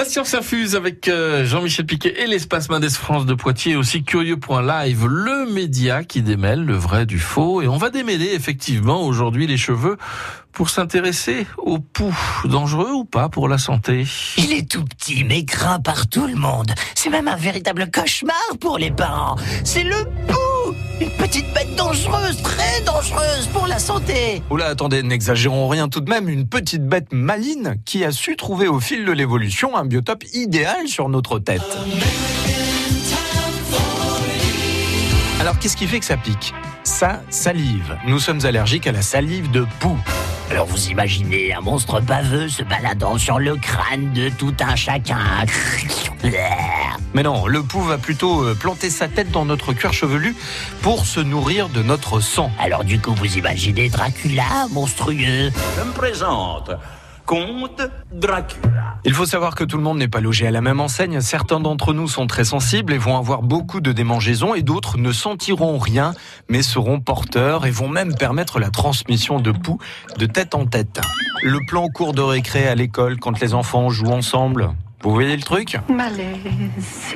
La science infuse avec euh, Jean-Michel Piquet et l'espace Mendes France de Poitiers, aussi curieux.live, le média qui démêle le vrai du faux. Et on va démêler effectivement aujourd'hui les cheveux pour s'intéresser au pouls. Dangereux ou pas pour la santé? Il est tout petit mais craint par tout le monde. C'est même un véritable cauchemar pour les parents. C'est le pouls Une petite bête dangereuse, très dangereuse pour la santé Oula, attendez, n'exagérons rien tout de même, une petite bête maline qui a su trouver au fil de l'évolution un biotope idéal sur notre tête. Alors qu'est-ce qui fait que ça pique? Sa salive. Nous sommes allergiques à la salive de poux. Alors vous imaginez un monstre baveux se baladant sur le crâne de tout un chacun. Mais non, le pou va plutôt euh, planter sa tête dans notre cuir chevelu pour se nourrir de notre sang. Alors du coup vous imaginez Dracula monstrueux. Je me présente, Comte Dracula. Il faut savoir que tout le monde n'est pas logé à la même enseigne. Certains d'entre nous sont très sensibles et vont avoir beaucoup de démangeaisons et d'autres ne sentiront rien mais seront porteurs et vont même permettre la transmission de poux de tête en tête. Le plan cours de récré à l'école quand les enfants jouent ensemble. Vous voyez le truc Malaise.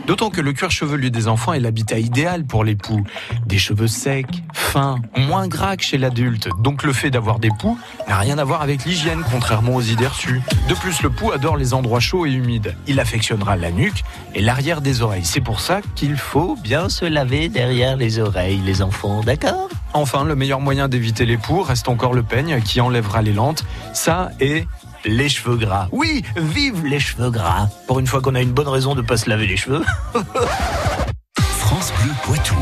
D'autant que le cuir chevelu des enfants est l'habitat idéal pour les poux. Des cheveux secs, fins, moins gras que chez l'adulte. Donc le fait d'avoir des poux n'a rien à voir avec l'hygiène, contrairement aux idées reçues. De plus, le pou adore les endroits chauds et humides. Il affectionnera la nuque et l'arrière des oreilles. C'est pour ça qu'il faut bien se laver derrière les oreilles, les enfants, d'accord? Enfin, le meilleur moyen d'éviter les poux reste encore le peigne qui enlèvera les lentes. Ça et les cheveux gras. Oui, vive les cheveux gras. Pour une fois qu'on a une bonne raison de ne pas se laver les cheveux. France Bleu Poitou.